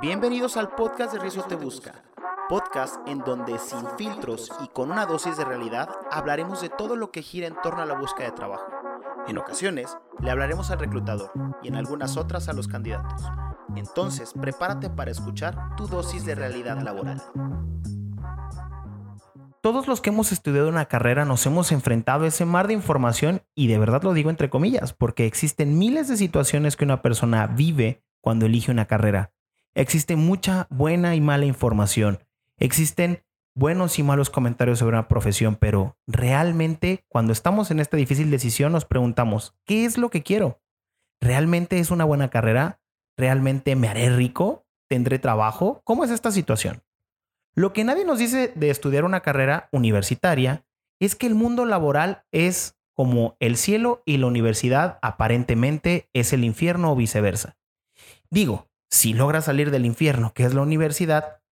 Bienvenidos al podcast de Riesgo Te Busca, podcast en donde sin filtros y con una dosis de realidad hablaremos de todo lo que gira en torno a la búsqueda de trabajo. En ocasiones le hablaremos al reclutador y en algunas otras a los candidatos. Entonces, prepárate para escuchar tu dosis de realidad laboral. Todos los que hemos estudiado una carrera nos hemos enfrentado a ese mar de información y de verdad lo digo entre comillas, porque existen miles de situaciones que una persona vive cuando elige una carrera. Existe mucha buena y mala información. Existen buenos y malos comentarios sobre una profesión, pero realmente cuando estamos en esta difícil decisión nos preguntamos, ¿qué es lo que quiero? ¿Realmente es una buena carrera? ¿Realmente me haré rico? ¿Tendré trabajo? ¿Cómo es esta situación? Lo que nadie nos dice de estudiar una carrera universitaria es que el mundo laboral es como el cielo y la universidad aparentemente es el infierno o viceversa. Digo, si logras salir del infierno, que es la universidad,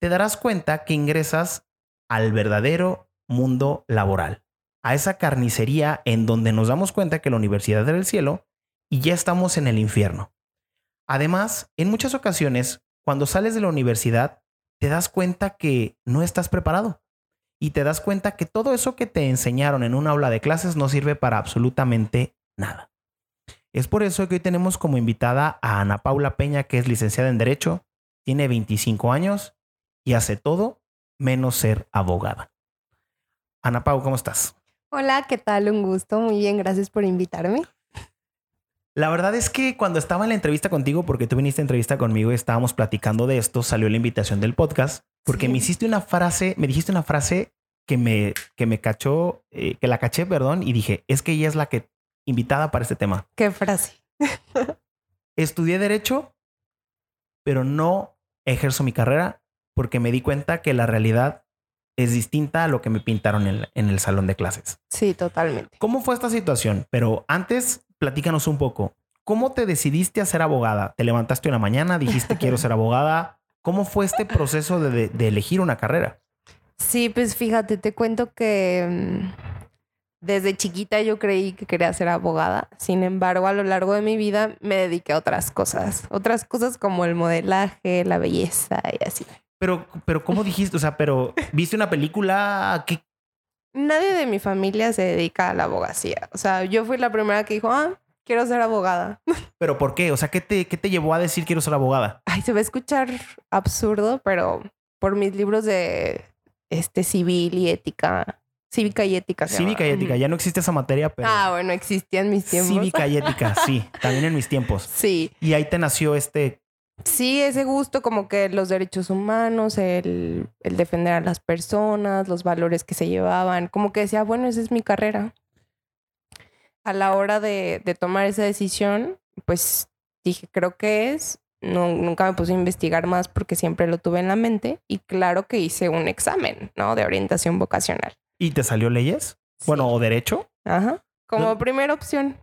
te darás cuenta que ingresas al verdadero mundo laboral, a esa carnicería en donde nos damos cuenta que la universidad era el cielo y ya estamos en el infierno. Además, en muchas ocasiones, cuando sales de la universidad, te das cuenta que no estás preparado y te das cuenta que todo eso que te enseñaron en una aula de clases no sirve para absolutamente nada. Es por eso que hoy tenemos como invitada a Ana Paula Peña, que es licenciada en Derecho, tiene 25 años y hace todo menos ser abogada. Ana Paula, ¿cómo estás? Hola, ¿qué tal? Un gusto. Muy bien, gracias por invitarme. La verdad es que cuando estaba en la entrevista contigo, porque tú viniste a entrevista conmigo y estábamos platicando de esto, salió la invitación del podcast, porque me hiciste una frase, me dijiste una frase que me, que me cachó, eh, que la caché, perdón, y dije, es que ella es la que invitada para este tema. ¿Qué frase? Estudié derecho, pero no ejerzo mi carrera porque me di cuenta que la realidad es distinta a lo que me pintaron en, en el salón de clases. Sí, totalmente. ¿Cómo fue esta situación? Pero antes platícanos un poco. ¿Cómo te decidiste a ser abogada? ¿Te levantaste una mañana, dijiste quiero ser abogada? ¿Cómo fue este proceso de, de, elegir una carrera? Sí, pues fíjate, te cuento que mm, desde chiquita yo creí que quería ser abogada. Sin embargo, a lo largo de mi vida me dediqué a otras cosas. Otras cosas como el modelaje, la belleza y así. Pero, pero ¿cómo dijiste? O sea, pero ¿viste una película? ¿Qué, nadie de mi familia se dedica a la abogacía. O sea, yo fui la primera que dijo, ah, quiero ser abogada. ¿Pero por qué? O sea, ¿qué te, qué te llevó a decir quiero ser abogada? Ay, se va a escuchar absurdo, pero por mis libros de este civil y ética. Cívica y ética. Cívica y ética. Ya no existe esa materia, pero. Ah, bueno, existía en mis tiempos. Cívica y ética, sí. También en mis tiempos. Sí. Y ahí te nació este Sí, ese gusto como que los derechos humanos, el, defender a las personas, los valores que se llevaban, como que decía, bueno, esa es mi carrera. A la hora de, tomar esa decisión, pues dije, creo que es, no, nunca me puse a investigar más porque siempre lo tuve en la mente y claro que hice un examen, ¿no? De orientación vocacional. ¿Y te salió leyes? Bueno, o derecho. Ajá. Como primera opción.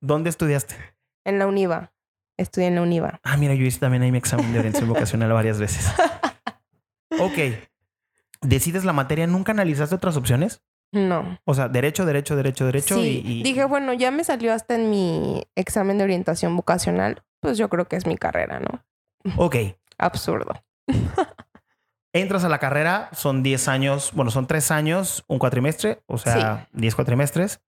¿Dónde estudiaste? En la UNIVA. Estudié en la UNIVA. Ah, mira, yo hice también ahí mi examen de orientación vocacional varias veces. Ok. ¿Decides la materia? ¿Nunca analizaste otras opciones? No. O sea, derecho, derecho, derecho, derecho. Sí. Y, Dije, bueno, ya me salió hasta en mi examen de orientación vocacional. Pues yo creo que es mi carrera, ¿no? Ok. Absurdo. Entras a la carrera, son 10 años, bueno, son 3 años, un cuatrimestre, o sea, 10 cuatrimestres.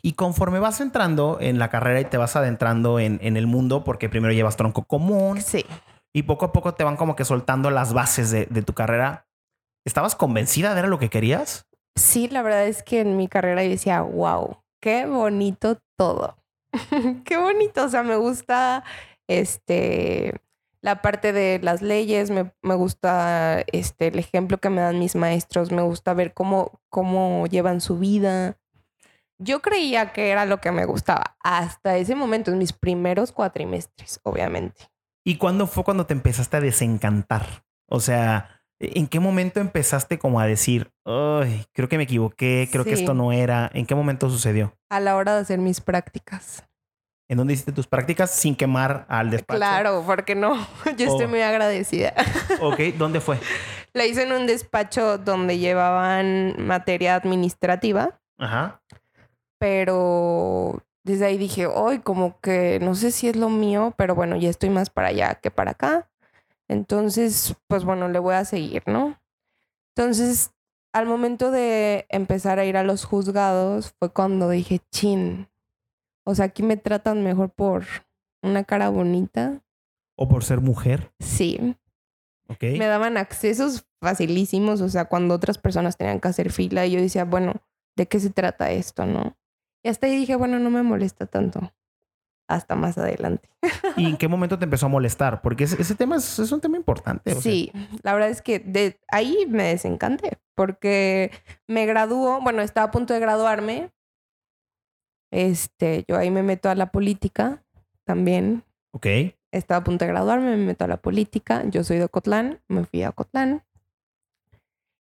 Y conforme vas entrando en la carrera y te vas adentrando en, el mundo, porque primero llevas tronco común. Sí. Y poco a poco te van como que soltando las bases de, tu carrera. ¿Estabas convencida de era lo que querías? Sí, la verdad es que en mi carrera yo decía, wow, qué bonito todo. qué bonito. O sea, me gusta este la parte de las leyes, me, me, gusta este el ejemplo que me dan mis maestros, me gusta ver cómo, cómo llevan su vida. Yo creía que era lo que me gustaba hasta ese momento, en mis primeros cuatrimestres, obviamente. ¿Y cuándo fue cuando te empezaste a desencantar? O sea, ¿en qué momento empezaste como a decir, ay, creo que me equivoqué, creo que esto no era? ¿En qué momento sucedió? A la hora de hacer mis prácticas. ¿En dónde hiciste tus prácticas sin quemar al despacho? Claro, porque no. Yo estoy oh. muy agradecida. Ok, ¿dónde fue? La hice en un despacho donde llevaban materia administrativa. Ajá pero desde ahí dije, hoy como que no sé si es lo mío, pero bueno, ya estoy más para allá que para acá. Entonces, pues bueno, le voy a seguir, ¿no? Entonces, al momento de empezar a ir a los juzgados, fue cuando dije, chin, o sea, aquí me tratan mejor por una cara bonita. ¿O por ser mujer? Sí. Ok. Me daban accesos facilísimos, o sea, cuando otras personas tenían que hacer fila y yo decía, bueno, ¿de qué se trata esto, no? Y hasta ahí dije, bueno, no me molesta tanto. Hasta más adelante. ¿Y en qué momento te empezó a molestar? Porque ese, ese tema es, es un tema importante. o sea. Sí, la verdad es que de ahí me desencanté porque me graduó, bueno, estaba a punto de graduarme. Este, yo ahí me meto a la política también. Ok. Estaba a punto de graduarme, me meto a la política. Yo soy de Ocotlán, me fui a Ocotlán.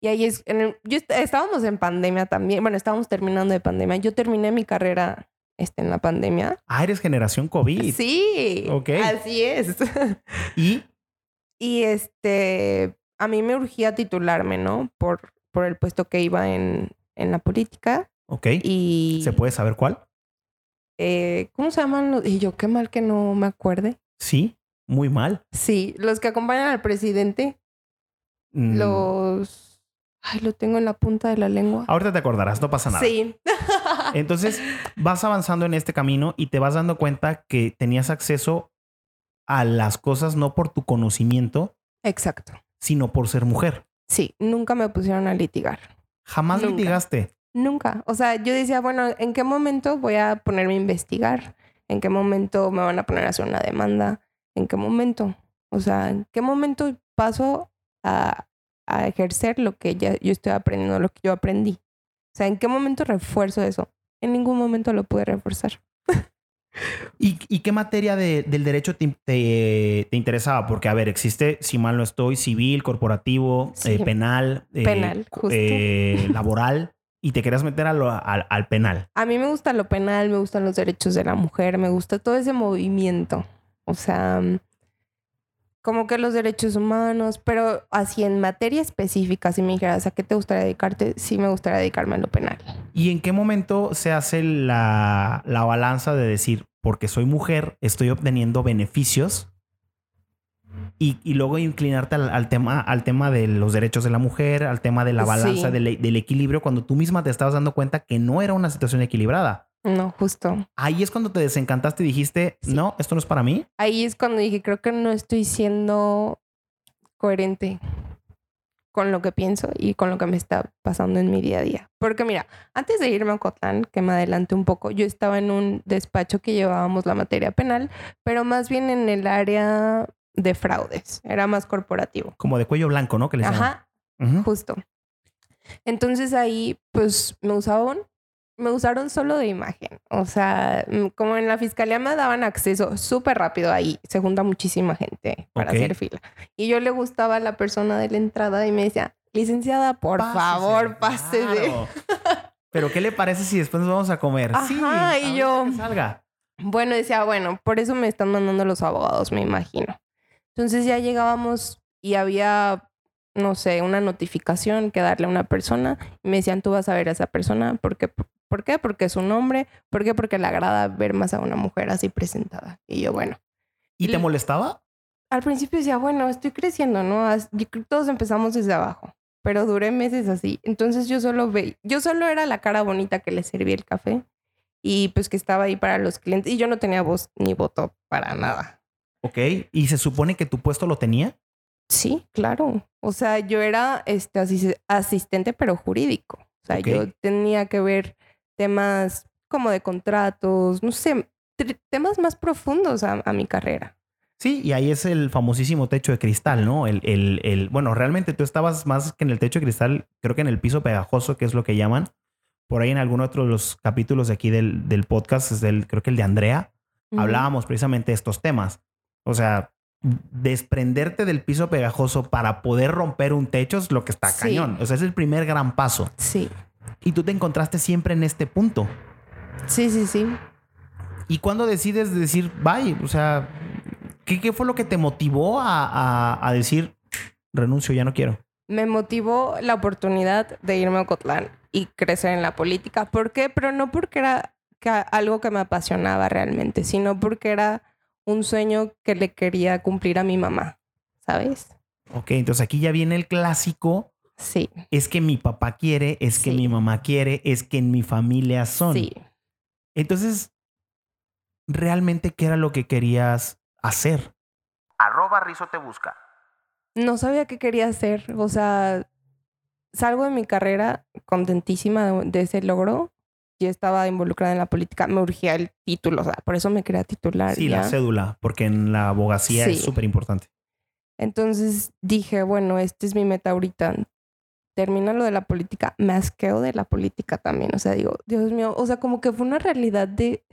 Y ahí es, en el- yo est- estábamos en pandemia también, bueno, estábamos terminando de pandemia. Yo terminé mi carrera este, en la pandemia. Ah, eres generación COVID. Sí, Ok. así es. Y Y este, a mí me urgía titularme, ¿no? Por, por el puesto que iba en, en la política. Ok. Y. ¿Se puede saber cuál? Eh, ¿Cómo se llaman los? Y yo, qué mal que no me acuerde. Sí, muy mal. Sí, los que acompañan al presidente, Mm, los. Ay, lo tengo en la punta de la lengua. Ahorita te acordarás, no pasa nada. Sí. Entonces vas avanzando en este camino y te vas dando cuenta que tenías acceso a las cosas no por tu conocimiento, Exacto. sino por ser mujer. Sí, nunca me pusieron a litigar. Jamás Nunca. litigaste. Nunca. O sea, yo decía, bueno, ¿en qué momento voy a ponerme a investigar? ¿En qué momento me van a poner a hacer una demanda? ¿En qué momento? O sea, ¿en qué momento paso a, a ejercer lo que ya yo estoy aprendiendo, lo que yo aprendí? O sea, ¿en qué momento refuerzo eso? En ningún momento lo pude reforzar. ¿Y, y qué materia de- del derecho te, te- te interesaba? Porque, a ver, existe, si mal no estoy, civil, corporativo, Sí. eh, penal, eh, Penal, justo. eh, laboral, y te querías meter a lo- al penal. A mí me gusta lo penal, me gustan los derechos de la mujer, me gusta todo ese movimiento. O sea, mm, como que los derechos humanos, pero así en materia específica, si me dijeras a qué te gustaría dedicarte, sí me gustaría dedicarme a lo penal. ¿Y en qué momento se hace la, la balanza de decir, porque soy mujer, estoy obteniendo beneficios? Y, y luego inclinarte al, al tema, al tema de los derechos de la mujer, al tema de la balanza Sí. del, del equilibrio, cuando tú misma te estabas dando cuenta que no era una situación equilibrada. No, justo. Ahí es cuando te desencantaste y dijiste, Sí. no, esto no es para mí. Ahí es cuando dije, creo que no estoy siendo coherente con lo que pienso y con lo que me está pasando en mi día a día. Porque mira, antes de irme a Ocotlán, que me adelanté un poco, yo estaba en un despacho que llevábamos la materia penal, pero más bien en el área de fraudes, era más corporativo. Como de cuello blanco, ¿no? Que les. Ajá, justo. Entonces ahí, pues me usaban, me usaron solo de imagen. O sea, mm, como en la fiscalía me daban acceso súper rápido ahí, se junta muchísima gente para hacer fila. Y yo le gustaba a la persona de la entrada y me decía, licenciada, por Pásese, favor, pásese. claro. Pero ¿qué le parece si después nos vamos a comer? sí, Ajá, y ahorita yo- salga. Bueno, decía, bueno, por eso me están mandando los abogados, me imagino. Entonces ya llegábamos y había, no sé, una notificación que darle a una persona. Y me decían, tú vas a ver a esa persona. ¿Por qué? ¿Por qué? Porque es un hombre. ¿Por qué? Porque le agrada ver más a una mujer así presentada. Y yo, bueno. ¿Y te molestaba? Al principio decía, bueno, estoy creciendo, ¿no? Todos empezamos desde abajo. Pero duré meses así. Entonces yo solo veía, yo solo era la cara bonita que le servía el café. Y pues que estaba ahí para los clientes. Y yo no tenía voz ni voto para nada. Ok. ¿Y se supone que tu puesto lo tenía? Sí, claro. O sea, yo era este asis- asistente, pero jurídico. O sea, yo tenía que ver temas como de contratos, no sé, temas más profundos a, a mi carrera. Sí, y ahí es el famosísimo techo de cristal, ¿no? El, el, el, bueno, realmente tú estabas más que en el techo de cristal, creo que en el piso pegajoso, que es lo que llaman. Por ahí en algún otro de los capítulos de aquí del, del podcast, es del, creo que el de Andrea, hablábamos precisamente de estos temas. O sea, desprenderte del piso pegajoso para poder romper un techo es lo que está Sí. cañón. O sea, es el primer gran paso. Sí, Y tú te encontraste siempre en este punto. sí, sí, sí. ¿Y cuándo decides decir, bye? O sea, ¿qué, qué fue lo que te motivó a, a- a decir, renuncio, ya no quiero? Me motivó la oportunidad de irme a Ocotlán y crecer en la política. ¿Por qué? Pero no porque era algo que me apasionaba realmente, sino porque era un sueño que le quería cumplir a mi mamá. ¿sabes? Ok, entonces aquí ya viene el clásico. Sí. Es que mi papá quiere, es que Sí. mi mamá quiere, es que en mi familia son. Sí. Entonces, ¿realmente qué era lo que querías hacer? Arroba Rizo te busca. No sabía qué quería hacer. O sea, salgo de mi carrera contentísima de, de ese logro. Ya estaba involucrada en la política. Me urgía el título. O sea, por eso me quería titular. Sí, ya. la cédula, porque en la abogacía es súper importante. Entonces dije, bueno, esta es mi meta ahorita. Termina lo de la política, me asqueo de la política también. O sea, digo, Dios mío, o sea, como que fue una realidad de,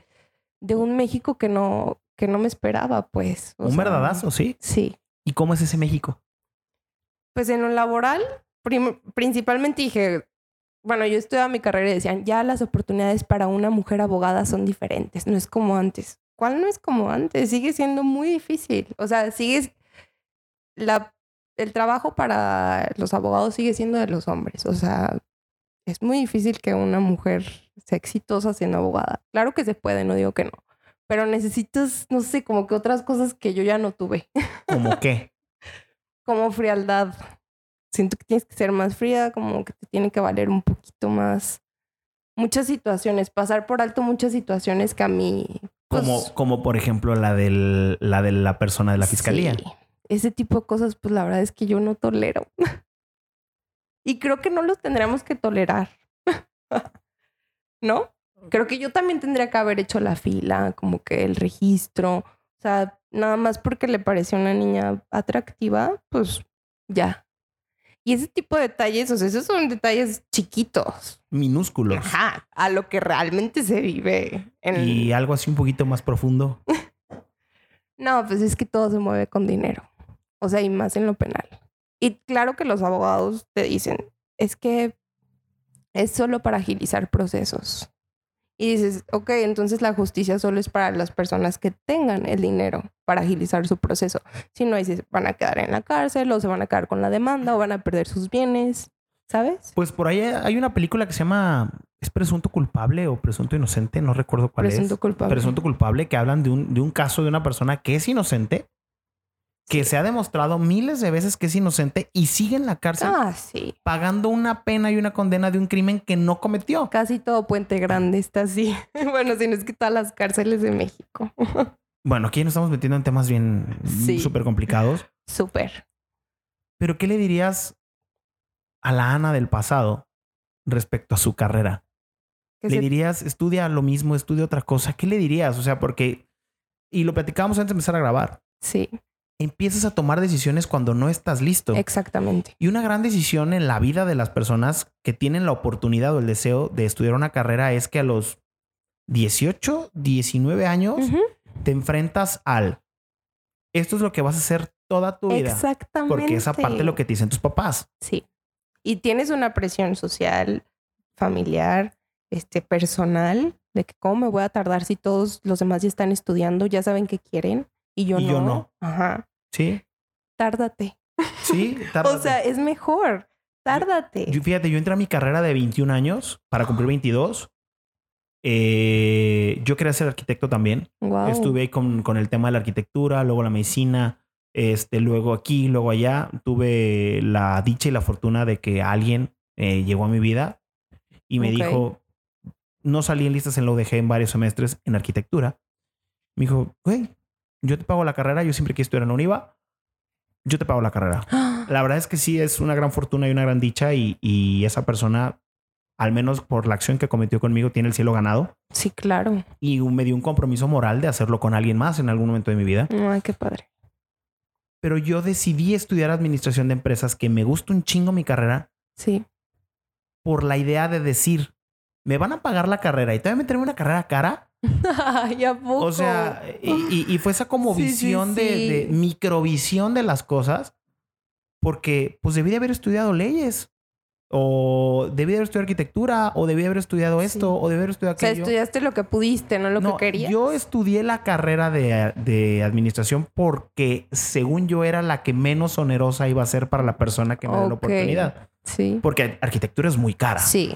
de un México que no, que no me esperaba, pues. O Un sea, verdadazo, sí. Sí. ¿Y cómo es ese México? Pues en lo laboral, principalmente dije, bueno, yo estudiaba mi carrera y decían, ya las oportunidades para una mujer abogada son diferentes, no es como antes. ¿Cuál no es como antes? Sigue siendo muy difícil. O sea, sigue la el trabajo para los abogados sigue siendo de los hombres. O sea, es muy difícil que una mujer sea exitosa siendo abogada. Claro que se puede, no digo que no. Pero necesitas, no sé, como que otras cosas que yo ya no tuve. ¿Cómo qué? como frialdad. Siento que tienes que ser más fría, como que te tiene que valer un poquito más. Muchas situaciones, pasar por alto muchas situaciones que a mí. pues, Como, como por ejemplo la, del, la de la persona de la fiscalía. sí, ese tipo de cosas, pues la verdad es que yo no tolero. y creo que no los tendríamos que tolerar. ¿No? Creo que yo también tendría que haber hecho la fila, como que el registro. O sea, nada más porque le pareció una niña atractiva, pues ya. Y ese tipo de detalles, o sea, esos son detalles chiquitos. Minúsculos. Ajá, a lo que realmente se vive en... Y algo así un poquito más profundo. No, pues es que todo se mueve con dinero. O sea, y más en lo penal. Y claro que los abogados te dicen, es que es solo para agilizar procesos. Y dices, ok, entonces la justicia solo es para las personas que tengan el dinero para agilizar su proceso. Si no, se van a quedar en la cárcel o se van a quedar con la demanda o van a perder sus bienes, ¿sabes? Pues por ahí hay una película que se llama ¿Es presunto culpable o presunto inocente? No recuerdo cuál Presunto es. culpable. Presunto culpable que hablan de un, de un caso de una persona que es inocente, que se ha demostrado miles de veces que es inocente y sigue en la cárcel Ah, sí. pagando una pena y una condena de un crimen que no cometió. Casi todo Puente Grande está así. bueno, si no es que todas las cárceles de México. Bueno, aquí nos estamos metiendo en temas bien Sí. súper complicados. Súper. Pero ¿qué le dirías a la Ana del pasado respecto a su carrera? ¿Le se- dirías, estudia lo mismo, estudia otra cosa? ¿Qué le dirías? O sea, porque, y lo platicábamos antes de empezar a grabar, Sí, empiezas a tomar decisiones cuando no estás listo. exactamente. Y una gran decisión en la vida de las personas que tienen la oportunidad o el deseo de estudiar una carrera es que a los 18, 19 años te enfrentas al, esto es lo que vas a hacer toda tu vida. Exactamente. Porque esa parte es lo que te dicen tus papás. Sí. Y tienes una presión social, familiar, este, personal, de que cómo me voy a tardar si todos los demás ya están estudiando, ya saben qué quieren y yo Y no. yo no. Ajá. Sí, Tárdate. sí. O tárdate. sea, es mejor. Tárdate. Yo, fíjate, yo entré a mi carrera de 21 años para cumplir 22. Eh, yo quería ser arquitecto también. Wow. Estuve ahí con, con el tema de la arquitectura, luego la medicina, este, luego aquí, luego allá. Tuve la dicha y la fortuna de que alguien eh, llegó a mi vida y me dijo, no salí en listas en la UDG en varios semestres en arquitectura. Me dijo, güey, yo te pago la carrera, yo siempre quise estudiar en la UNIVA, yo te pago la carrera. La verdad es que sí es una gran fortuna y una gran dicha y, y esa persona, al menos por la acción que cometió conmigo, tiene el cielo ganado Sí, claro. y me dio un compromiso moral de hacerlo con alguien más en algún momento de mi vida. Ay, qué padre. Pero yo decidí estudiar administración de empresas, que me gusta un chingo mi carrera, Sí. por la idea de decir, me van a pagar la carrera y te voy a meterme una carrera cara. Ay, ¿a poco? O sea, y, y- y fue esa como Sí, sí, visión de, sí. de microvisión de las cosas, porque pues debí de haber estudiado leyes, o debí de haber estudiado arquitectura, o debí de haber estudiado esto, Sí. o debí de haber estudiado o sea, aquello. estudiaste lo que pudiste, no lo No, que querías. Yo estudié la carrera de, de administración porque, según yo, era la que menos onerosa iba a ser para la persona que me dé la Ok. oportunidad. Sí. Porque arquitectura es muy cara. Sí.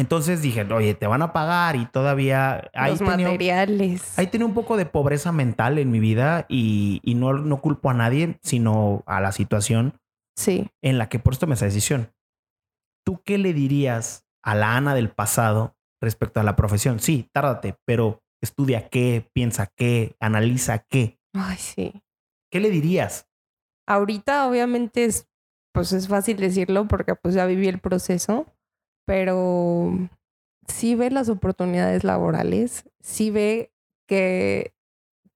Entonces dije, oye, te van a pagar y todavía... Ahí Los tenía- materiales. Ahí tenía un poco de pobreza mental en mi vida y, y no, no culpo a nadie, sino a la situación Sí. en la que por esto tomé esa decisión. ¿Tú qué le dirías a la Ana del pasado respecto a la profesión? Sí, tárdate, pero estudia qué, piensa qué, analiza qué. Ay, sí. ¿Qué le dirías? Ahorita obviamente es, pues es fácil decirlo porque pues ya viví el proceso, pero sí ve las oportunidades laborales, sí ve que,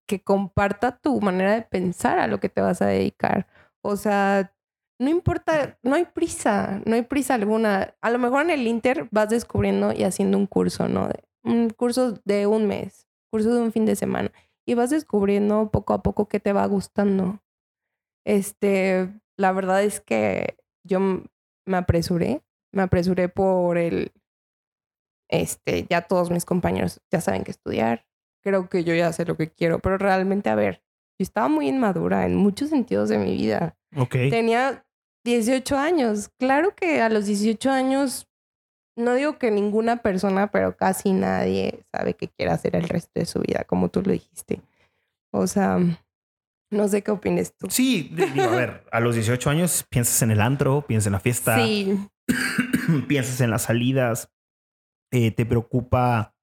que comparta tu manera de pensar a lo que te vas a dedicar. O sea, no importa, no hay prisa, no hay prisa alguna. A lo mejor en el Inter vas descubriendo y haciendo un curso, ¿no? Un curso de un mes, curso de un fin de semana. Y vas descubriendo poco a poco qué te va gustando. Este, la verdad es que yo me apresuré, me apresuré por el, este, ya todos mis compañeros ya saben qué estudiar. Creo que yo ya sé lo que quiero, pero realmente, a ver, yo estaba muy inmadura en muchos sentidos de mi vida. Ok. Tenía 18 años. Claro que a los 18 años, no digo que ninguna persona, pero casi nadie sabe qué quiere hacer el resto de su vida, como tú lo dijiste. O sea, no sé qué opines tú. Sí, digo, a ver, a los 18 años piensas en el antro, piensas en la fiesta, Sí, piensas en las salidas, eh, te preocupa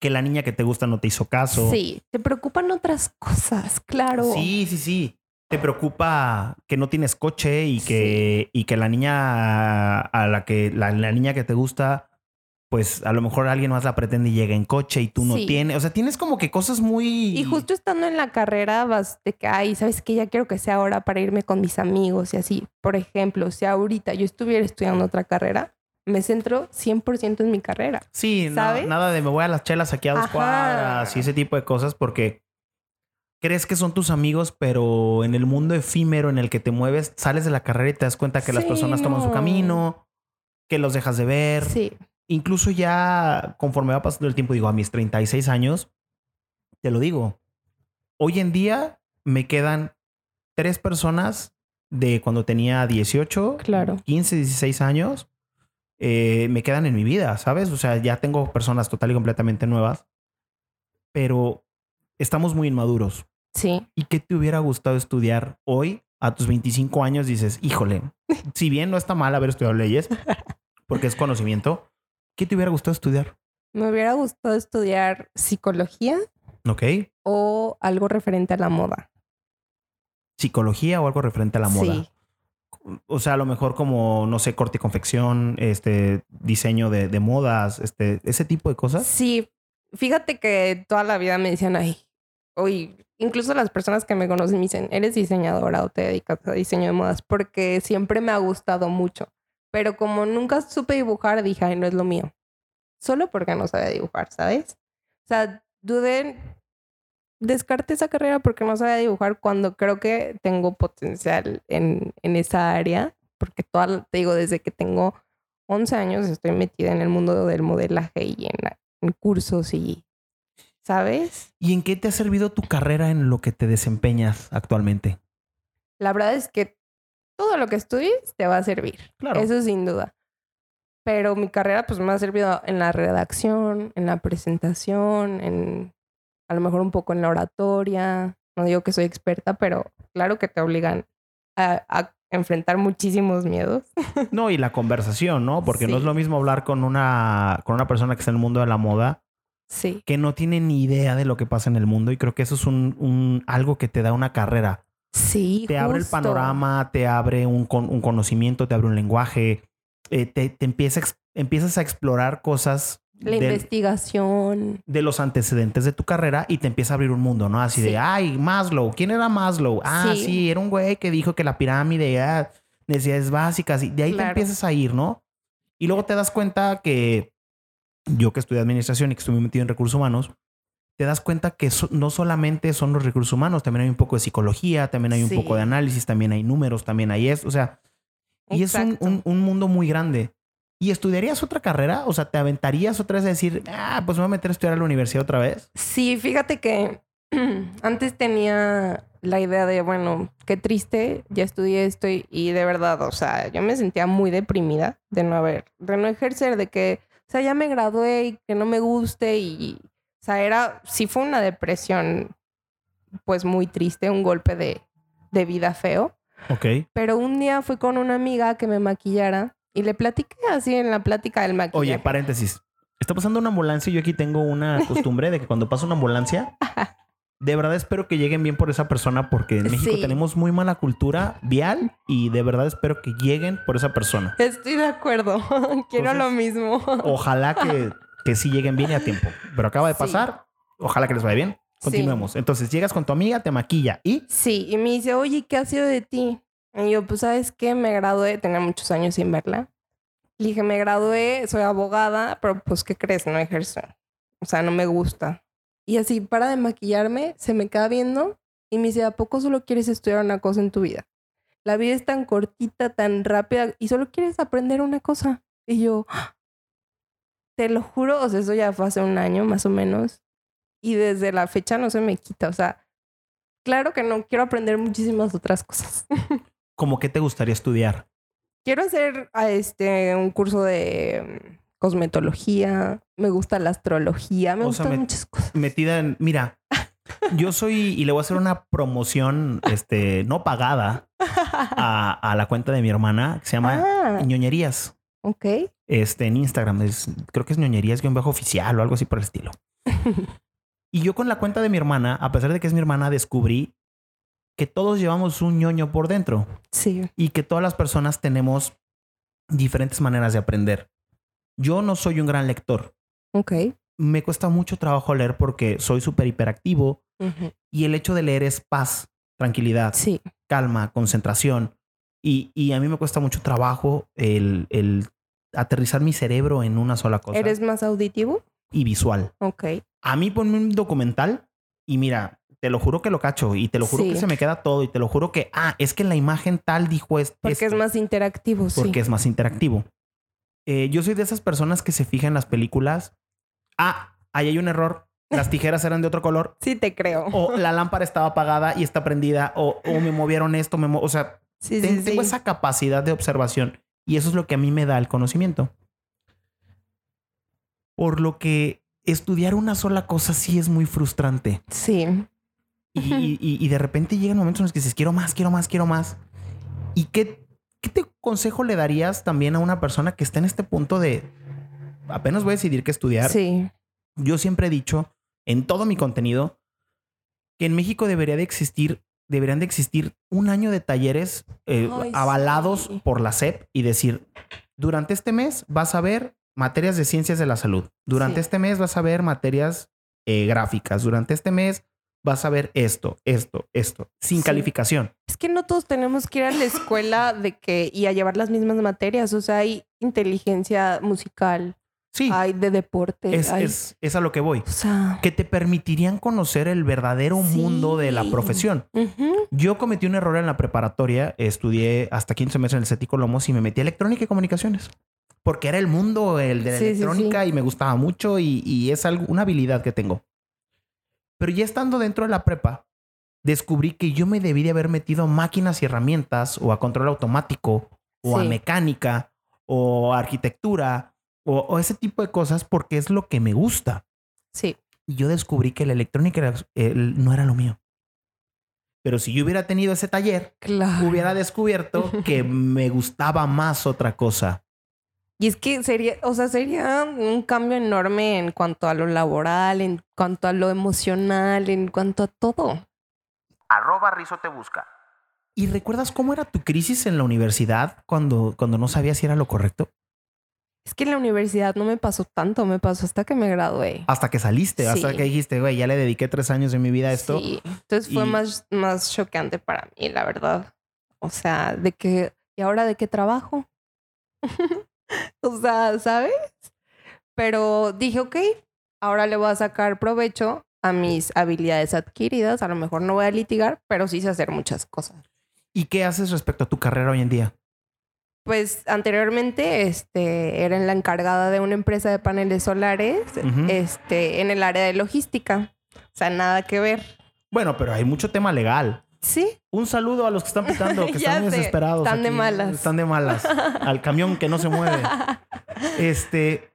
que la niña que te gusta no te hizo caso. sí. Te preocupan otras cosas, claro. Sí, sí, sí. Te preocupa que no tienes coche y que, y que la niña a la que la, la niña que te gusta, pues a lo mejor alguien más la pretende y llega en coche y tú no Sí. tienes. O sea, tienes como que cosas muy. Y justo estando en la carrera vas de que, ay, ¿sabes qué? Ya quiero que sea ahora para irme con mis amigos y así. Por ejemplo, si ahorita yo estuviera estudiando otra carrera, me centro 100% en mi carrera. Sí, ¿sabes? nada de me voy a las chelas aquí a dos Ajá. cuadras y ese tipo de cosas porque crees que son tus amigos, pero en el mundo efímero en el que te mueves, sales de la carrera y te das cuenta que las personas toman su no. camino, que los dejas de ver. Sí, Incluso ya conforme va pasando el tiempo, digo, a mis 36 años, te lo digo, hoy en día me quedan tres personas de cuando tenía 18, claro. 15, 16 años, eh, me quedan en mi vida, ¿sabes? O sea, ya tengo personas total y completamente nuevas, pero estamos muy inmaduros. Sí. ¿Y qué te hubiera gustado estudiar hoy a tus 25 años? Dices, híjole, si bien no está mal haber estudiado leyes, porque es conocimiento, ¿qué te hubiera gustado estudiar? Me hubiera gustado estudiar psicología ¿Ok? o algo referente a la moda. Psicología o algo referente a la moda. Sí. O sea, a lo mejor como, no sé, corte y confección, este, diseño de, de modas, este, ese tipo de cosas. Sí, fíjate que toda la vida me decían, ay, hoy, incluso las personas que me conocen me dicen, eres diseñadora o te dedicas a diseño de modas, porque siempre me ha gustado mucho. Pero como nunca supe dibujar, dije, ay, no es lo mío. Solo porque no sabía dibujar, ¿sabes? O sea, dudé, descarté esa carrera porque no sabía dibujar cuando creo que tengo potencial en, en esa área, porque toda, te digo, desde que tengo 11 años estoy metida en el mundo del modelaje y en, en cursos y, ¿sabes? ¿Y en qué te ha servido tu carrera en lo que te desempeñas actualmente? La verdad es que todo lo que estudies te va a servir. Claro. Eso sin duda. Pero mi carrera pues me ha servido en la redacción, en la presentación, en a lo mejor un poco en la oratoria. No digo que soy experta, pero claro que te obligan a, a enfrentar muchísimos miedos. No, y la conversación, ¿no? Porque no es lo mismo hablar con una, con una persona que está en el mundo de la moda Sí, que no tiene ni idea de lo que pasa en el mundo. Y creo que eso es un, un- algo que te da una carrera. Sí. Te abre el panorama, te abre un, con- un conocimiento, te abre un lenguaje, eh, te, te empieza a ex- empiezas a explorar cosas La del- investigación. de los antecedentes de tu carrera y te empieza a abrir un mundo, ¿no? Así Sí. de, ay, Maslow, ¿quién era Maslow? Ah, sí, Sí. era un güey que dijo que la pirámide era necesidades básicas y de ahí te empiezas a ir, ¿no? Y luego te das cuenta que yo que estudié administración y que estuve metido en recursos humanos, te das cuenta que so- no solamente son los recursos humanos, también hay un poco de psicología, también hay un Sí. poco de análisis, también hay números, también hay esto, o sea, y es un, un- un mundo muy grande. ¿Y estudiarías otra carrera? O sea, ¿te aventarías otra vez a decir, ah, pues me voy a meter a estudiar a la universidad otra vez? Sí, fíjate que antes tenía la idea de, bueno, qué triste, ya estudié esto y, y de verdad, o sea, yo me sentía muy deprimida de no haber, de no ejercer, de que sea, ya me gradué y que no me guste y, o sea, era, sí fue una depresión, pues muy triste, un golpe de, de vida feo. Ok. Pero un día fui con una amiga que me maquillara y le platiqué así en la plática del maquillaje. Oye, paréntesis. Está pasando una ambulancia y yo aquí tengo una costumbre de que cuando pasa una ambulancia, de verdad espero que lleguen bien por esa persona porque en México Sí. tenemos muy mala cultura vial y de verdad espero que lleguen por esa persona. Estoy de acuerdo. Quiero Entonces, lo mismo. Ojalá que, que sí lleguen bien y a tiempo. Pero acaba de Sí. pasar. Ojalá que les vaya bien. Continuemos. Entonces llegas con tu amiga, te maquilla y Sí, y me dice, oye, ¿qué ha sido de ti? Y yo, pues, ¿sabes qué? Me gradué, tenía muchos años sin verla. Le dije, me gradué, soy abogada, pero pues, ¿qué crees? No ejerzo. O sea, no me gusta. Y así, para de maquillarme, se me queda viendo y me dice, ¿a poco solo quieres estudiar una cosa en tu vida? La vida es tan cortita, tan rápida y solo quieres aprender una cosa. Y yo, ¡ah! Te lo juro, o sea, eso ya fue hace un año más o menos. Y desde la fecha no se me quita. O sea, claro que no, quiero aprender muchísimas otras cosas. como que te gustaría estudiar. quiero hacer a este, un curso de mm, cosmetología. Me gusta la astrología. Me O gustan muchas cosas. Metida en, mira, yo soy y le voy a hacer una promoción, este, no pagada a, a la cuenta de mi hermana que se llama ah, ñoñerías. ok. Este, en Instagram, es, creo que es ñoñerías guion bajo oficial o algo así por el estilo. Y yo con la cuenta de mi hermana, a pesar de que es mi hermana, descubrí que todos llevamos un ñoño por dentro Sí. y que todas las personas tenemos diferentes maneras de aprender. Yo no soy un gran lector. Ok. Me cuesta mucho trabajo leer porque soy súper hiperactivo y el hecho de leer es paz, tranquilidad, Sí. calma, concentración. Y, y a mí me cuesta mucho trabajo el, el aterrizar mi cerebro en una sola cosa ¿Eres más auditivo? y visual. Ok. A mí ponme un documental y mira, te lo juro que lo cacho y te lo juro Sí. que se me queda todo y te lo juro que, ah, es que la imagen tal dijo es- Porque esto. es más interactivo, sí. porque es más interactivo. Eh, yo soy de esas personas que se fijan en las películas. Ah, ahí hay un error. Las tijeras eran de otro color. Sí, te creo. O la lámpara estaba apagada y está prendida. O, o me movieron esto. Me mo- o sea, sí, ten- sí, tengo esa capacidad de observación. Y eso es lo que a mí me da el conocimiento. Por lo que estudiar una sola cosa sí es muy frustrante. Sí. Y, y- de repente llegan momentos en los que dices, quiero más, quiero más, quiero más. ¿Y qué, qué te consejo le darías también a una persona que está en este punto de apenas voy a decidir qué estudiar? Sí. Yo siempre he dicho en todo mi contenido que en México debería de existir, deberían de existir un año de talleres eh, Ay, avalados sí. por la SEP y decir, durante este mes vas a ver materias de ciencias de la salud. Durante Sí. este mes vas a ver materias eh, gráficas. Durante este mes vas a ver esto, esto, esto, sin Sí. calificación. Es que no todos tenemos que ir a la escuela de que y a llevar las mismas materias. O sea, hay inteligencia musical, Sí, hay de deporte. es, hay- es, es a lo que voy. O sea. Que te permitirían conocer el verdadero Sí. mundo de la profesión. Yo cometí un error en la preparatoria, estudié hasta 15 meses en el CETI Colomos y me metí a electrónica y comunicaciones. Porque era el mundo, el de la Sí, sí, electrónica y me gustaba mucho y, y es algo, una habilidad que tengo. Pero ya estando dentro de la prepa, descubrí que yo me debí de haber metido a máquinas y herramientas o a control automático o a mecánica o a arquitectura o, o ese tipo de cosas porque es lo que me gusta. Sí. Y yo descubrí que la electrónica era- el- no era lo mío. Pero si yo hubiera tenido ese taller, Claro. hubiera descubierto que me gustaba más otra cosa. Y es que sería, o sea, sería un cambio enorme en cuanto a lo laboral, en cuanto a lo emocional, en cuanto a todo. Arroba Rizo te busca. ¿Y recuerdas cómo era tu crisis en la universidad cuando, cuando no sabías si era lo correcto? Es que en la universidad no me pasó tanto, me pasó hasta que me gradué. Hasta que saliste, hasta que dijiste, güey, ya le dediqué tres años de mi vida a esto. Sí, entonces fue más, más chocante para mí, la verdad. O sea, de que, ¿y ahora de qué trabajo? o sea, ¿sabes? Pero dije, ok, ahora le voy a sacar provecho a mis habilidades adquiridas. A lo mejor no voy a litigar, pero sí sé hacer muchas cosas. ¿Y qué haces respecto a tu carrera hoy en día? Pues anteriormente este, era la encargada de una empresa de paneles solares este, en el área de logística. O sea, nada que ver. Bueno, pero hay mucho tema legal. Sí, Un saludo a los que están pitando, que están sé, desesperados. están de aquí. malas. Están de malas. Al camión que no se mueve. Este,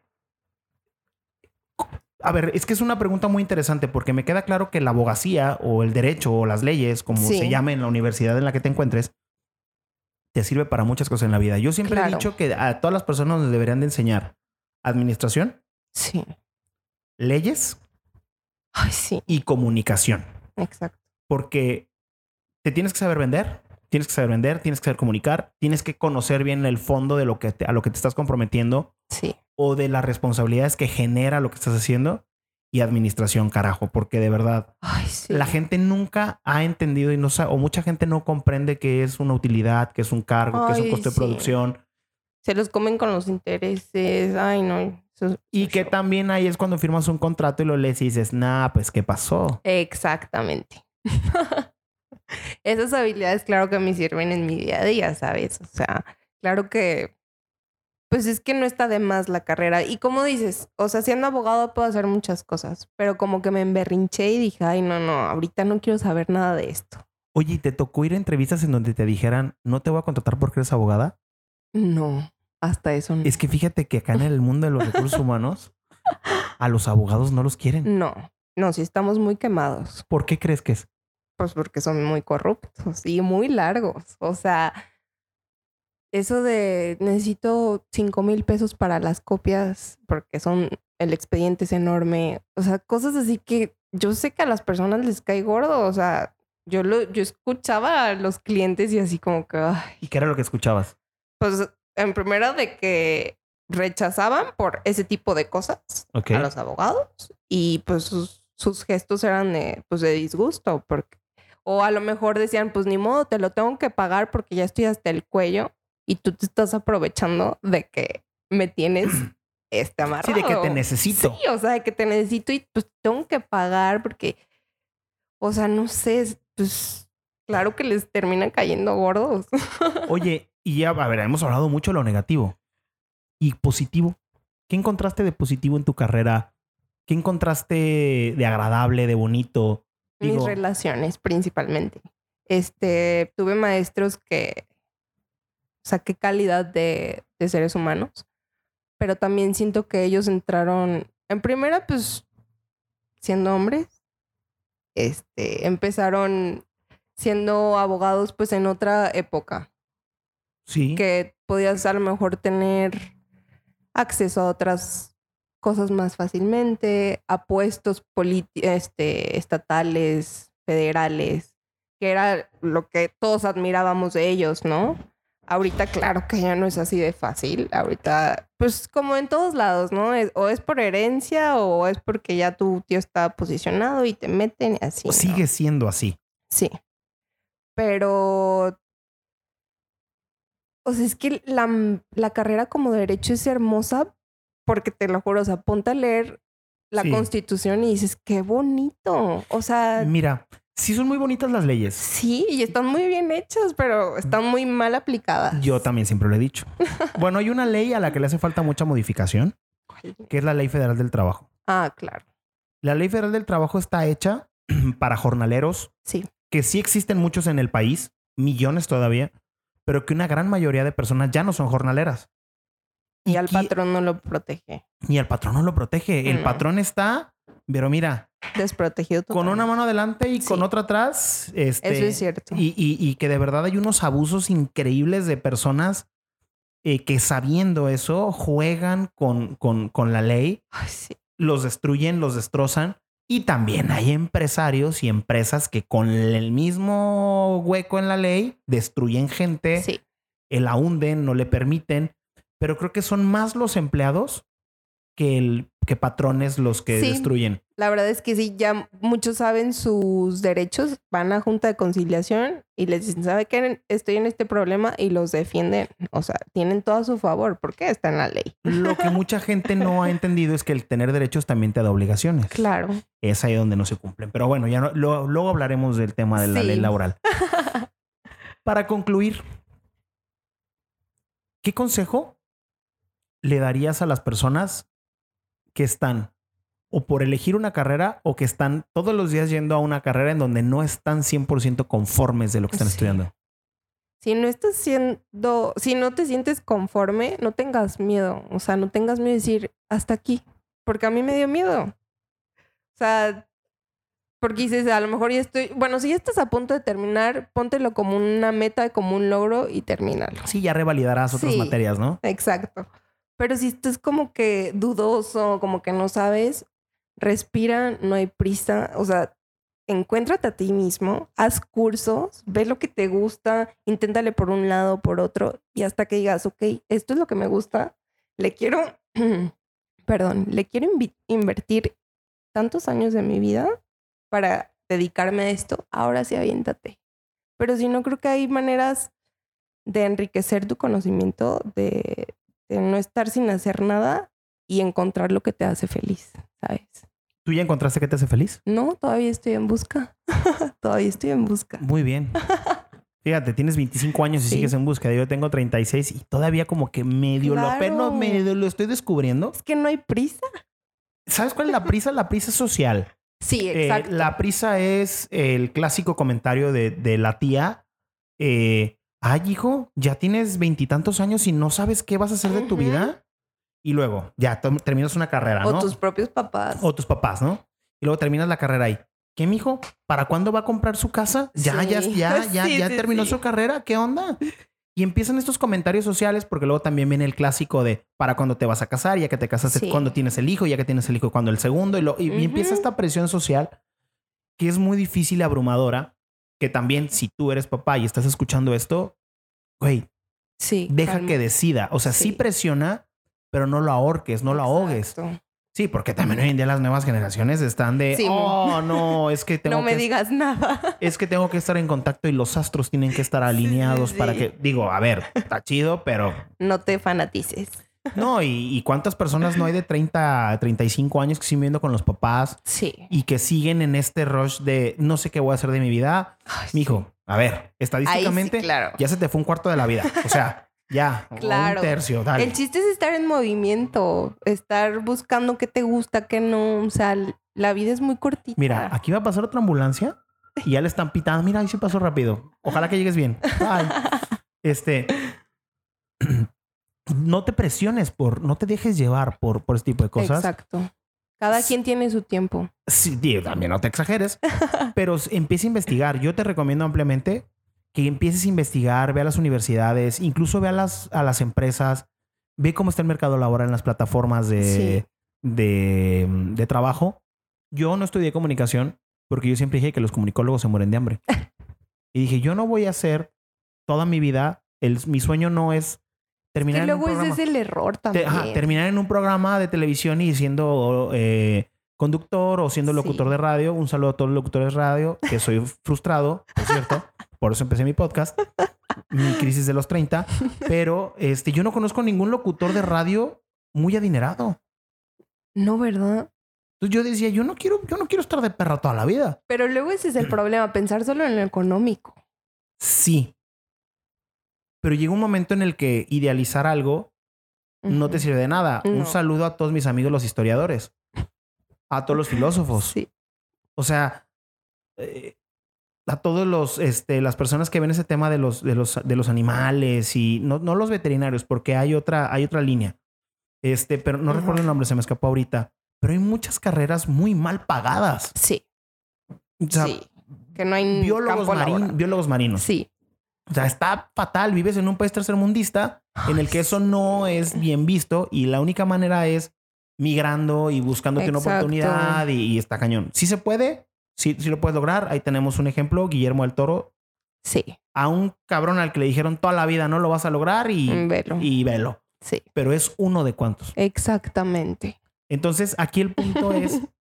A ver, es que es una pregunta muy interesante porque me queda claro que la abogacía o el derecho o las leyes, como Sí. se llame en la universidad en la que te encuentres, te sirve para muchas cosas en la vida. Yo siempre he dicho que a todas las personas nos deberían de enseñar administración, Sí. leyes Ay, sí, y comunicación. exacto. Porque te tienes que saber vender, tienes que saber vender, tienes que saber comunicar, tienes que conocer bien el fondo de lo que te- a lo que te estás comprometiendo Sí. o de las responsabilidades que genera lo que estás haciendo y administración, carajo, porque de verdad Ay, sí. la gente nunca ha entendido y no sabe, o mucha gente no comprende que es una utilidad, que es un cargo, que es un costo de producción Se los comen con los intereses. Ay, no. eso- y eso que también ahí es cuando firmas un contrato y lo lees y dices, nah, pues qué pasó. Exactamente. Esas habilidades, claro que me sirven en mi día a día, ¿sabes? O sea, claro que, pues es que no está de más la carrera. Y como dices, o sea, siendo abogado puedo hacer muchas cosas, pero como que me emberrinché y dije, ay, no, no, ahorita no quiero saber nada de esto. Oye, ¿y ¿te tocó ir a entrevistas en donde te dijeran, no te voy a contratar porque eres abogada? No, hasta eso no. Es que fíjate que acá en el mundo de los recursos humanos, a los abogados no los quieren. No, no, sí estamos muy quemados. ¿Por qué crees que es? Pues porque son muy corruptos y muy largos. O sea, eso de necesito cinco mil pesos para las copias porque son el expediente es enorme. O sea, cosas así que yo sé que a las personas les cae gordo. O sea, yo lo, yo escuchaba a los clientes y así como que, ay, ¿Y qué era lo que escuchabas? pues en primera de que rechazaban por ese tipo de cosas a los abogados y pues sus, sus gestos eran de, pues de disgusto porque o a lo mejor decían pues ni modo te lo tengo que pagar porque ya estoy hasta el cuello y tú te estás aprovechando de que me tienes este amarrado. Sí, de que te necesito. Sí, o sea, de que te necesito y pues tengo que pagar porque o sea, no sé, pues claro que les terminan cayendo gordos. Oye, y ya, a ver, hemos hablado mucho de lo negativo. ¿Y positivo? ¿Qué encontraste de positivo en tu carrera? ¿Qué encontraste de agradable, de bonito? Mis relaciones, principalmente. Este, tuve maestros que, o sea, qué calidad de, de seres humanos, pero también siento que ellos entraron, en primera, pues, siendo hombres, este, empezaron siendo abogados, pues, en otra época, Sí. que podías a lo mejor tener acceso a otras cosas más fácilmente, a puestos este, estatales, federales, que era lo que todos admirábamos de ellos, ¿no? Ahorita, claro que ya no es así de fácil. Ahorita, pues como en todos lados, ¿no? Es- o es por herencia o es porque ya tu tío está posicionado y te meten y así. ¿no? Sigue siendo así. Sí. Pero. O sea, es que la, la carrera como derecho es hermosa porque te lo juro, o sea, ponte a leer la Sí. constitución y dices, qué bonito. O sea, Mira, sí son muy bonitas las leyes. sí, y están muy bien hechas, pero están muy mal aplicadas. Yo también siempre lo he dicho. Bueno, hay una ley a la que le hace falta mucha modificación, que es la Ley Federal del Trabajo. Ah, claro. La Ley Federal del Trabajo está hecha para jornaleros, Sí. que sí existen muchos en el país, millones todavía, pero que una gran mayoría de personas ya no son jornaleras. Y al patrón no lo protege. Y el patrón no lo protege. El No. patrón está, pero mira, Desprotegido con una totalmente. mano adelante y con otra atrás. Este, Eso es cierto. Y, y- y que de verdad hay unos abusos increíbles de personas eh, que sabiendo eso juegan con, con, con la ley, Ay, sí. los destruyen, los destrozan. Y también hay empresarios y empresas que con el mismo hueco en la ley destruyen gente, Sí. la hunden, no le permiten. Pero creo que son más los empleados que, el, que patrones los que Sí. destruyen. La verdad es que sí, ya muchos saben sus derechos, van a junta de conciliación y les dicen, ¿sabe qué? Estoy en este problema y los defienden. O sea, tienen todo a su favor porque está en la ley. Lo que mucha gente no ha entendido es que el tener derechos también te da obligaciones. Claro. Es ahí donde no se cumplen. Pero bueno, ya no- lo- luego hablaremos del tema de la Sí. ley laboral. Para concluir, ¿qué consejo le darías a las personas que están o por elegir una carrera o que están todos los días yendo a una carrera en donde no están 100% conformes de lo que están Sí. estudiando? Si no estás siendo, si no te sientes conforme, no tengas miedo. O sea, no tengas miedo de decir hasta aquí. Porque a mí me dio miedo. sea, porque dices, a lo mejor ya estoy, bueno, si ya estás a punto de terminar, póntelo como una meta, como un logro y termínalo. Sí, ya revalidarás otras Sí. materias, ¿no? Exacto. Pero si estás como que dudoso, como que no sabes, respira, no hay prisa. O sea, encuéntrate a ti mismo, haz cursos, ve lo que te gusta, inténtale por un lado, por otro, y hasta que digas, ok, esto es lo que me gusta, le quiero, perdón, le quiero invertir tantos años de mi vida para dedicarme a esto, ahora sí aviéntate. Pero si no, creo que hay maneras de enriquecer tu conocimiento, de no estar sin hacer nada y encontrar lo que te hace feliz, ¿sabes? ¿Tú ya encontraste qué te hace feliz? No, todavía estoy en busca. todavía estoy en busca. Muy bien. Fíjate, tienes 25 años y Sí. sigues en búsqueda. Yo tengo 36 y todavía como que medio lo apenas medio lo estoy descubriendo. Es que no hay prisa. ¿Sabes cuál es la prisa? La prisa social. Sí, Eh, exacto. la prisa es el clásico comentario de, de la tía. eh, Ay, hijo, ya tienes veintitantos años y no sabes qué vas a hacer de tu vida. Y luego, ya terminas una carrera, o ¿no? tus propios papás. O tus papás, ¿no? Y luego terminas la carrera ahí. ¿Qué, mijo? ¿Para cuándo va a comprar su casa? Ya, Sí. ya, ya, ya, Sí, ya sí, terminó su carrera. ¿Qué onda? Y empiezan estos comentarios sociales porque luego también viene el clásico de para cuándo te vas a casar, ya que te casaste, cuando tienes el hijo, ya que tienes el hijo, cuando el segundo. Y, lo- y- y empieza esta presión social que es muy difícil y abrumadora. Que también, si tú eres papá y estás escuchando esto, güey, Sí. deja calma. que decida. O sea, sí. Sí. presiona, pero no lo ahorques, no lo ahogues. Sí, porque también hoy en día las nuevas generaciones están de, Sí. oh, no, es que tengo No me que, digas nada. es que tengo que estar en contacto y los astros tienen que estar alineados sí, para que, digo, a ver, está chido, pero No te fanatices. No, y, y cuántas personas no hay de 30 a 35 años que siguen viviendo con los papás Sí. y que siguen en este rush de no sé qué voy a hacer de mi vida. Ay, Mijo, a ver, sí, estadísticamente claro. ya se te fue un cuarto de la vida. O sea, ya, Claro. un tercio, dale. El chiste es estar en movimiento, estar buscando qué te gusta, qué no. O sea, la vida es muy cortita. Mira, aquí va a pasar otra ambulancia y ya le están pitando. Mira, ahí sí pasó rápido. Ojalá que llegues bien. Bye. Este. No te presiones por, no te dejes llevar por, por este tipo de cosas. Exacto. Cada quien tiene su tiempo. Sí, también no te exageres, pero empieza a investigar. Yo te recomiendo ampliamente que empieces a investigar, ve a las universidades, incluso ve a las, a las empresas, ve cómo está el mercado laboral en las plataformas de, Sí. de, de trabajo. Yo no estudié comunicación porque yo siempre dije que los comunicólogos se mueren de hambre. y dije, yo no voy a hacer toda mi vida, el, mi sueño no es terminar Que en un luego ese es el error Te- también. ajá, terminar en un programa de televisión y siendo eh, conductor o siendo locutor Sí. de radio. Un saludo a todos los locutores de radio, que soy frustrado, por cierto. Por eso empecé mi podcast, mi crisis de los 30. Pero este, yo no conozco ningún locutor de radio muy adinerado. No, ¿verdad? Entonces yo decía, yo no quiero, yo no quiero estar de perra toda la vida. Pero luego ese es el problema, pensar solo en lo económico. Sí. Pero llega un momento en el que idealizar algo no te sirve de nada. Un saludo a todos mis amigos los historiadores. A todos los filósofos. Sí. O sea, eh, a todos los, este, las personas que ven ese tema de los, de los, de los animales y no, no los veterinarios, porque hay otra, hay otra línea. Este, pero no recuerdo el nombre, se me escapó ahorita. Pero hay muchas carreras muy mal pagadas. Sí. O sea, sí. Que no hay biólogos, campo biólogos marinos. Sí. O sea, está fatal. Vives en un país tercermundista en el que eso no es bien visto y la única manera es migrando y buscándote una oportunidad y, y está cañón. Si se puede, si lo puedes lograr. Ahí tenemos un ejemplo, Guillermo del Toro, Sí. a un cabrón al que le dijeron toda la vida no lo vas a lograr y, Mm, Velo. y velo. Sí. Pero es uno de cuantos. Exactamente. Entonces, aquí el punto es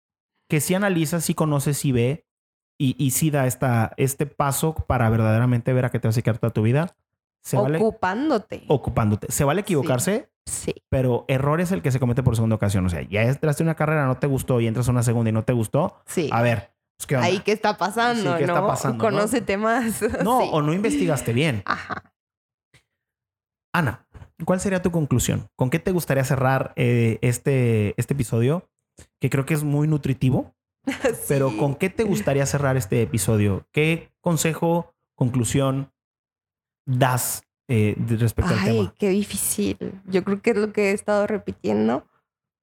que si analizas, si conoces, si ve y, y si da esta, este paso para verdaderamente ver a qué te vas a dedicar toda tu vida, se vale Ocupándote. ocupándote. Se vale equivocarse, Sí. pero error es el que se comete por segunda ocasión. O sea, ya entraste en una carrera, no te gustó y entras a una segunda y no te gustó. Sí. A ver, pues, ¿qué? Ahí qué está pasando, Sí, ¿qué ¿no? está pasando, no? Conócete más. No, Sí. o no investigaste bien. Ajá. Ana, ¿cuál sería tu conclusión? ¿Con qué te gustaría cerrar eh, este, este episodio? Que creo que es muy nutritivo, pero. ¿con qué te gustaría cerrar este episodio? ¿Qué consejo, conclusión das eh, respecto al Ay, tema? qué difícil. Yo creo que es lo que he estado repitiendo,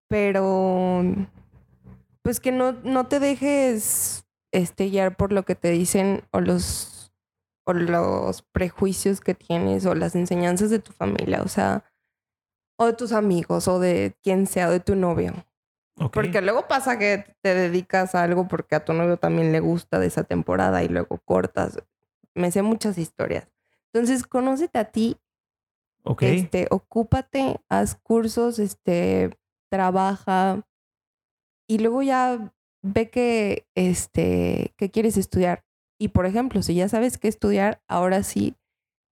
pero pues que no, no te dejes este, guiar por lo que te dicen o los, o los prejuicios que tienes o las enseñanzas de tu familia, o sea, o de tus amigos o de quien sea, o de tu novio. Porque luego pasa que te dedicas a algo porque a tu novio también le gusta de esa temporada y luego cortas. Me sé muchas historias. Entonces, conócete a ti, Ok. este, ocúpate, haz cursos, este, trabaja y luego ya ve que, este, que quieres estudiar. Y por ejemplo, si ya sabes qué estudiar, ahora sí,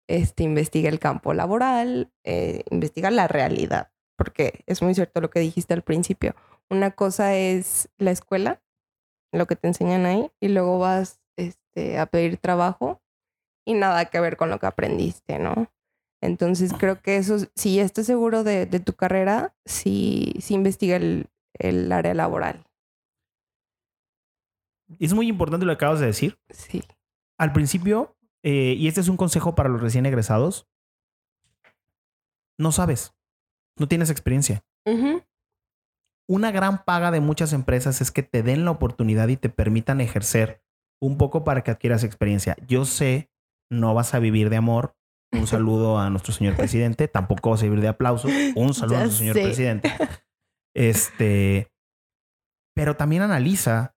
este, investiga el campo laboral, eh, investiga la realidad, porque es muy cierto lo que dijiste al principio. Una cosa es la escuela, lo que te enseñan ahí, y luego vas este, a pedir trabajo y nada que ver con lo que aprendiste, ¿no? Entonces creo que eso, si ya estás seguro de, de tu carrera, sí, sí investiga el, el área laboral. Es muy importante lo que acabas de decir. Sí. Al principio, eh, y este es un consejo para los recién egresados, no sabes, no tienes experiencia. Una gran paga de muchas empresas es que te den la oportunidad y te permitan ejercer un poco para que adquieras experiencia. Yo sé, no vas a vivir de amor. Un saludo a nuestro señor presidente. Tampoco vas a vivir de aplausos. Un saludo a nuestro señor presidente. Este, pero también analiza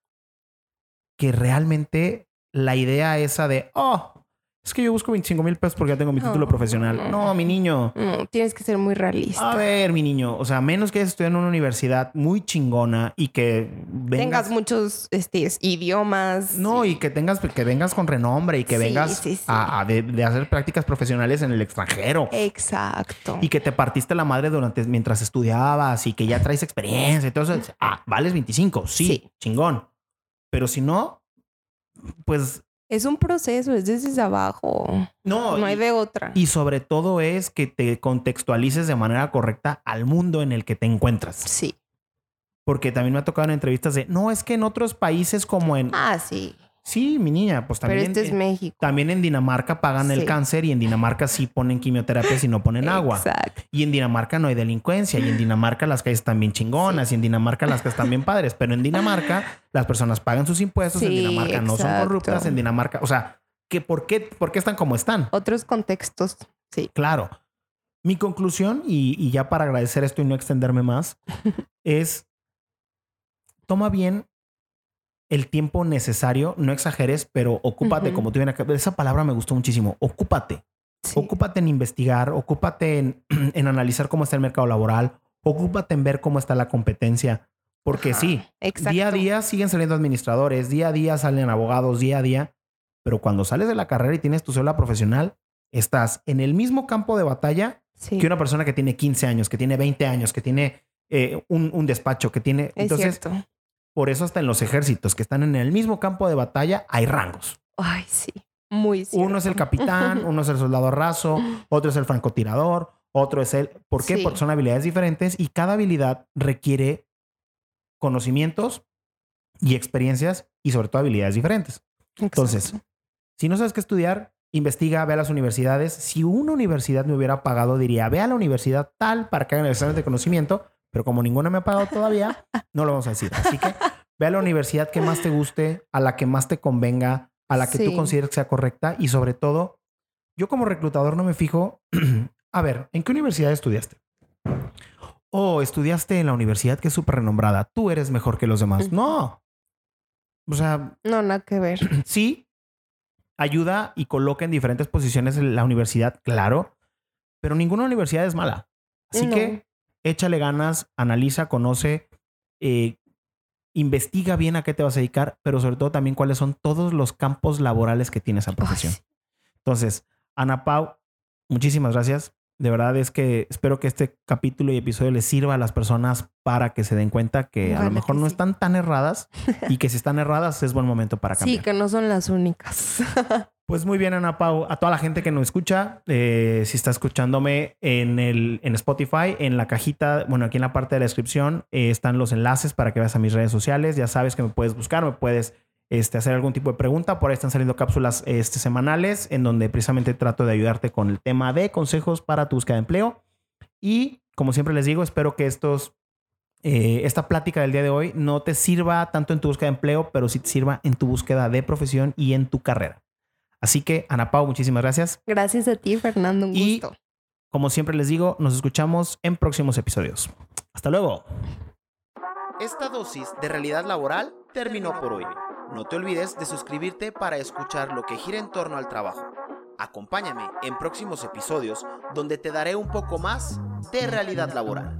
que realmente la idea esa de, oh, es que yo busco 25 mil pesos porque ya tengo mi título profesional. No, mi niño. No, tienes que ser muy realista. A ver, mi niño, o sea, menos que hayas estudiado en una universidad muy chingona y que vengas, Tengas muchos este, idiomas. no, y que tengas, que vengas con renombre y que Sí, vengas sí, sí. A, a de, de hacer prácticas profesionales en el extranjero Exacto. y que te partiste la madre durante mientras estudiabas y que ya traes experiencia y todo eso. Ah, vales 25, sí, Sí. chingón. Pero si no, pues Es un proceso, es desde abajo. no. No hay y- de otra. y sobre todo es que te contextualices de manera correcta al mundo en el que te encuentras. Sí. Porque también me ha tocado en entrevistas de, no, es que en otros países como en... Ah, sí. Sí, mi niña, pues Pero también, este es en, México. también en Dinamarca pagan el cáncer y en Dinamarca sí ponen quimioterapia y no ponen agua. Exacto. Y en Dinamarca no hay delincuencia y en Dinamarca las calles están bien chingonas y en Dinamarca las calles están bien padres. Pero en Dinamarca las personas pagan sus impuestos, en Dinamarca no son corruptas, en Dinamarca, o sea, que por, qué, ¿por qué están como están? Otros contextos. Sí. Claro. Mi conclusión, y, y ya para agradecer esto y no extenderme más, es toma bien el tiempo necesario, no exageres, pero ocúpate como tú vienes acá. Esa palabra me gustó muchísimo. Ocúpate. sí. Ocúpate en investigar, ocúpate en, en analizar cómo está el mercado laboral, ocúpate en ver cómo está la competencia. Porque Ajá, sí, Exacto. día a día siguen saliendo administradores, día a día salen abogados, día a día. Pero cuando sales de la carrera y tienes tu cédula profesional, estás en el mismo campo de batalla Sí. que una persona que tiene 15 años, que tiene 20 años, que tiene eh, un, un despacho, que tiene... Es Entonces, cierto. Por eso hasta en los ejércitos que están en el mismo campo de batalla hay rangos. Ay, sí. Muy cierto. Uno es el capitán, uno es el soldado raso, otro es el francotirador, otro es el... ¿Por qué? Sí. Porque son habilidades diferentes y cada habilidad requiere conocimientos y experiencias y sobre todo habilidades diferentes. Entonces, si no sabes qué estudiar, investiga, ve a las universidades. Si una universidad me hubiera pagado, diría, ve a la universidad tal para que hagan el examen de conocimiento, pero como ninguna me ha pagado todavía, no lo vamos a decir. Así que ve a la universidad que más te guste, a la que más te convenga, a la que tú consideres que sea correcta y sobre todo, yo como reclutador no me fijo, a ver, ¿en qué universidad estudiaste? O estudiaste en la universidad que es súper renombrada. Tú eres mejor que los demás. No. O sea, No, nada que ver. sí, ayuda y coloca en diferentes posiciones la universidad, claro, pero ninguna universidad es mala. Así No. que échale ganas, analiza, conoce, eh, investiga bien a qué te vas a dedicar, pero sobre todo también cuáles son todos los campos laborales que tiene esa profesión. Entonces, Ana Pau, muchísimas gracias. De verdad es que espero que este capítulo y episodio les sirva a las personas para que se den cuenta que a lo mejor no sí. están tan erradas y que si están erradas es buen momento para cambiar. Sí, que no son las únicas. Pues muy bien, Ana Pau. A toda la gente que nos escucha, eh, si está escuchándome en, el, en Spotify, en la cajita, bueno, aquí en la parte de la descripción eh, están los enlaces para que veas a mis redes sociales. Ya sabes que me puedes buscar, me puedes este, hacer algún tipo de pregunta. Por ahí están saliendo cápsulas este, semanales en donde precisamente trato de ayudarte con el tema de consejos para tu búsqueda de empleo. Y como siempre les digo, espero que estos eh, esta plática del día de hoy no te sirva tanto en tu búsqueda de empleo, pero sí te sirva en tu búsqueda de profesión y en tu carrera. Así que, Ana Pau, muchísimas gracias. Gracias a ti, Fernando. Un Y- gusto. Como siempre les digo, nos escuchamos en próximos episodios. Hasta luego. Esta dosis de realidad laboral terminó por hoy. No te olvides de suscribirte para escuchar lo que gira en torno al trabajo. Acompáñame en próximos episodios donde te daré un poco más de realidad laboral.